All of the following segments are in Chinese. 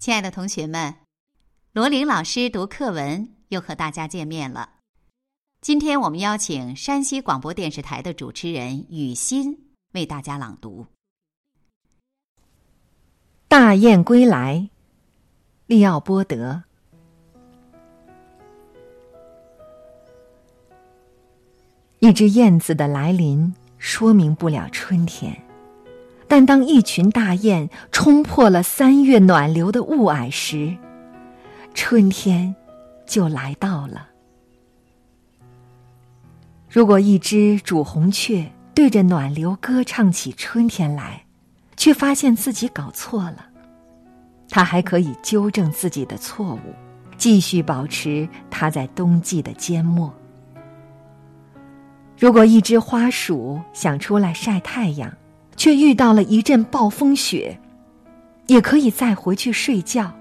亲爱的同学们，罗琳老师读课文又和大家见面了。今天我们邀请山西广播电视台的主持人雨欣为大家朗读《大雁归来》。利奥波德。一只燕子的来临，说明不了春天。但当一群大雁冲破了三月暖流的雾霭时，春天就来到了。如果一只主红雀对着暖流歌唱起春天来，却发现自己搞错了，它还可以纠正自己的错误，继续保持它在冬季的缄默。如果一只花鼠想出来晒太阳，却遇到了一阵暴风雪，也可以再回去睡觉。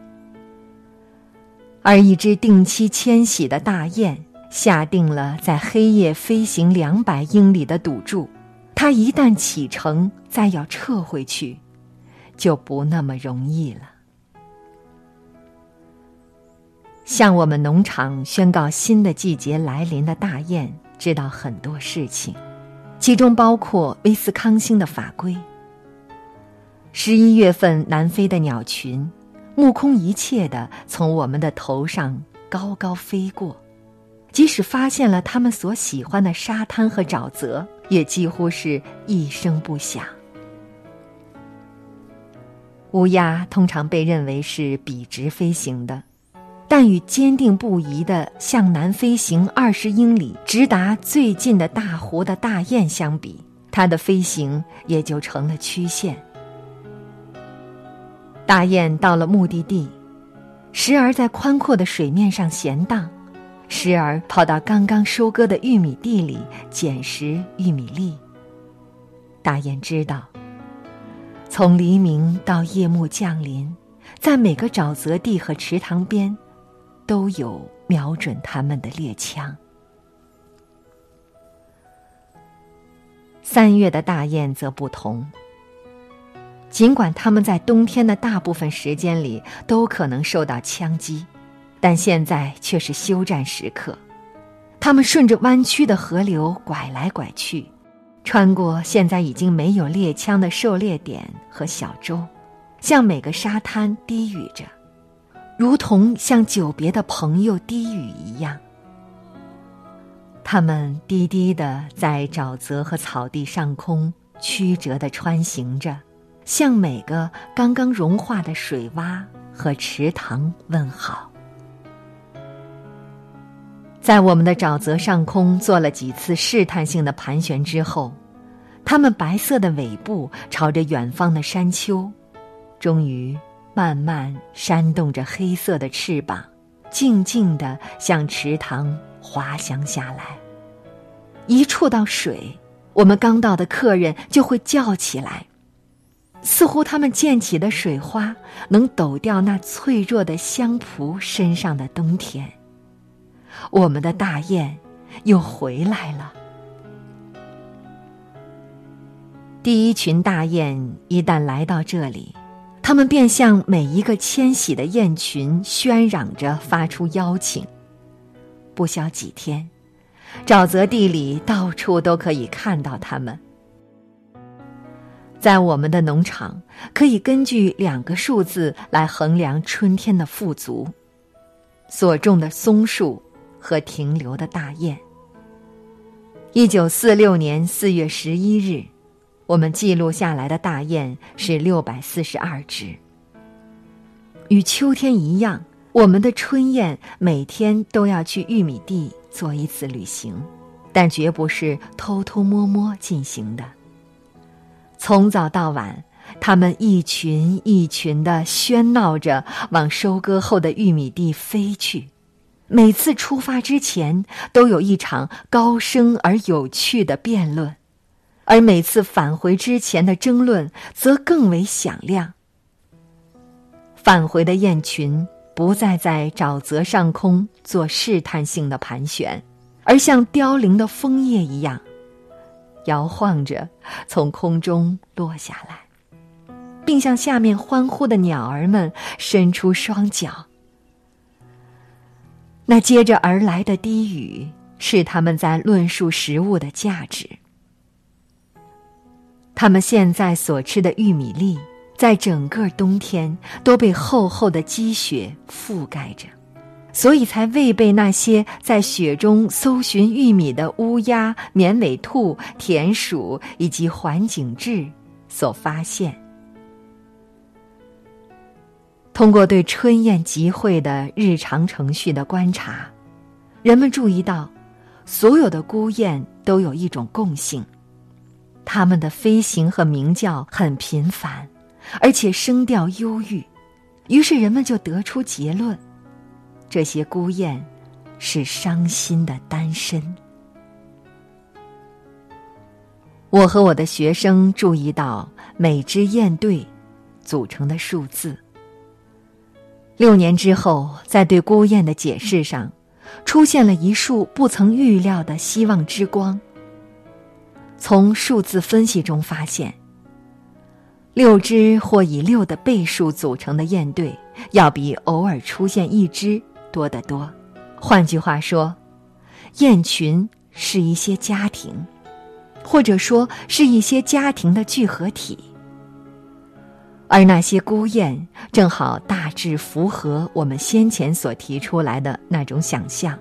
而一只定期迁徙的大雁，下定了在黑夜飞行两百英里的赌注，它一旦启程，再要撤回去，就不那么容易了。向我们农场宣告新的季节来临的大雁，知道很多事情。其中包括威斯康星的法规。十一月份南飞的鸟群，目空一切的从我们的头上高高飞过，即使发现了他们所喜欢的沙滩和沼泽，也几乎是一声不响。乌鸦通常被认为是笔直飞行的。但与坚定不移的向南飞行二十英里，直达最近的大湖的大雁相比，它的飞行也就成了曲线。大雁到了目的地，时而在宽阔的水面上闲荡，时而跑到刚刚收割的玉米地里捡拾玉米粒。大雁知道，从黎明到夜幕降临，在每个沼泽地和池塘边。都有瞄准他们的猎枪。三月的大雁则不同。尽管他们在冬天的大部分时间里都可能受到枪击，但现在却是休战时刻。他们顺着弯曲的河流拐来拐去，穿过现在已经没有猎枪的狩猎点和小舟，向每个沙滩低语着。如同向久别的朋友低语一样，他们低低的在沼泽和草地上空曲折的穿行着，向每个刚刚融化的水洼和池塘问好。在我们的沼泽上空做了几次试探性的盘旋之后，它们白色的尾部朝着远方的山丘，终于。慢慢扇动着黑色的翅膀，静静地向池塘滑翔下来。一触到水，我们刚到的客人就会叫起来，似乎他们溅起的水花能抖掉那脆弱的香蒲身上的冬天。我们的大雁又回来了。第一群大雁一旦来到这里。他们便向每一个迁徙的雁群喧嚷着发出邀请。不消几天，沼泽地里到处都可以看到它们。在我们的农场，可以根据两个数字来衡量春天的富足：所种的松树和停留的大雁。一九四六年四月十一日。我们记录下来的大雁是六百四十二只。与秋天一样，我们的春雁每天都要去玉米地做一次旅行，但绝不是偷偷摸摸进行的。从早到晚，它们一群一群的喧闹着往收割后的玉米地飞去。每次出发之前，都有一场高声而有趣的辩论。而每次返回之前的争论则更为响亮。返回的雁群不再在沼泽上空做试探性的盘旋，而像凋零的枫叶一样，摇晃着从空中落下来，并向下面欢呼的鸟儿们伸出双脚。那接着而来的低语，是他们在论述食物的价值。他们现在所吃的玉米粒。在整个冬天都被厚厚的积雪覆盖着，所以才未被那些在雪中搜寻玉米的乌鸦、绵尾兔、田鼠以及环景雉所发现。通过对春燕集会的日常程序的观察，人们注意到，所有的孤雁都有一种共性，它们的飞行和鸣叫很频繁。而且声调忧郁，于是人们就得出结论：这些孤雁是伤心的单身。我和我的学生注意到每支雁队组成的数字。六年之后，在对孤雁的解释上，出现了一束不曾预料的希望之光。从数字分析中发现。六只或以六的倍数组成的雁队，要比偶尔出现一只多得多。换句话说，雁群是一些家庭，或者说是一些家庭的聚合体。而那些孤雁正好大致符合我们先前所提出来的那种想象，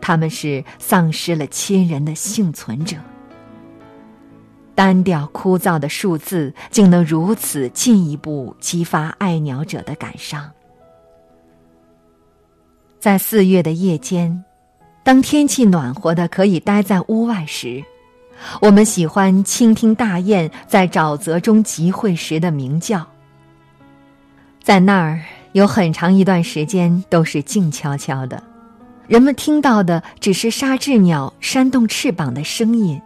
他们是丧失了亲人的幸存者。单调枯燥的数字，竟能如此进一步激发爱鸟者的感伤。在四月的夜间，当天气暖和的可以待在屋外时，我们喜欢倾听大雁在沼泽中集会时的鸣叫。在那儿有很长一段时间都是静悄悄的，人们听到的只是沙质鸟扇动翅膀的声音。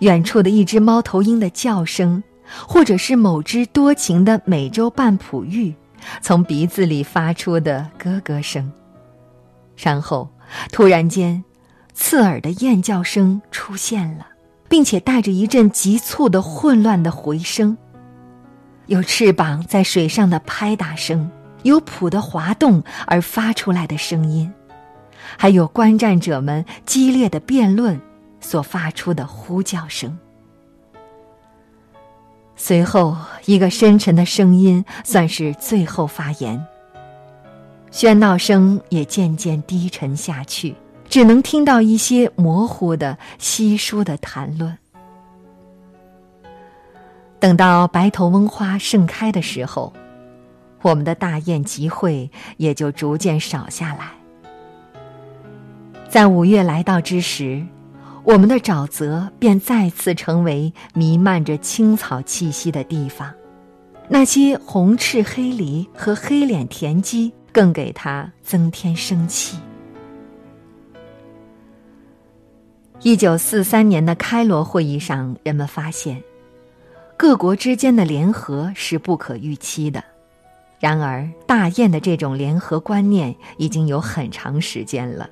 远处的一只猫头鹰的叫声，或者是某只多情的美洲半哺鹬从鼻子里发出的咯咯声，然后突然间，刺耳的雁叫声出现了，并且带着一阵急促的混乱的回声。有翅膀在水上的拍打声，有蹼的滑动而发出来的声音，还有观战者们激烈的辩论。所发出的呼叫声，随后一个深沉的声音算是最后发言。喧闹声也渐渐低沉下去，只能听到一些模糊的、稀疏的谈论。等到白头翁花盛开的时候，我们的大雁集会也就逐渐少下来。在五月来到之时。我们的沼泽便再次成为弥漫着青草气息的地方，那些红翅黑鹂和黑脸田鸡更给它增添生气。一九四三年的开罗会议上，人们发现，各国之间的联合是不可预期的。然而，大雁的这种联合观念已经有很长时间了。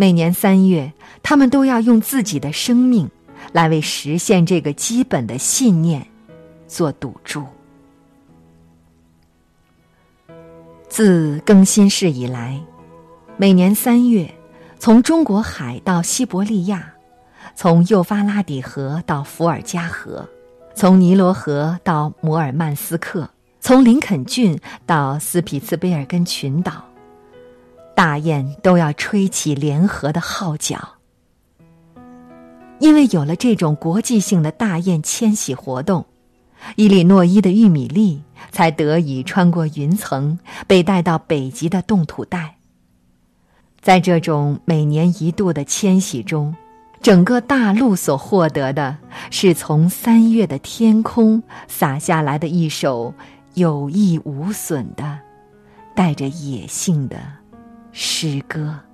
每年三月，他们都要用自己的生命，来为实现这个基本的信念做赌注。自更新世以来，每年三月，从中国海到西伯利亚，从幼发拉底河到伏尔加河，从尼罗河到摩尔曼斯克，从林肯郡到斯匹兹卑尔根群岛。大雁都要吹起联合的号角，因为有了这种国际性的大雁迁徙活动，伊利诺伊的玉米粒才得以穿过云层，被带到北极的冻土带。在这种每年一度的迁徙中，整个大陆所获得的是从三月的天空洒下来的一首有益无损的、带着野性的。诗歌。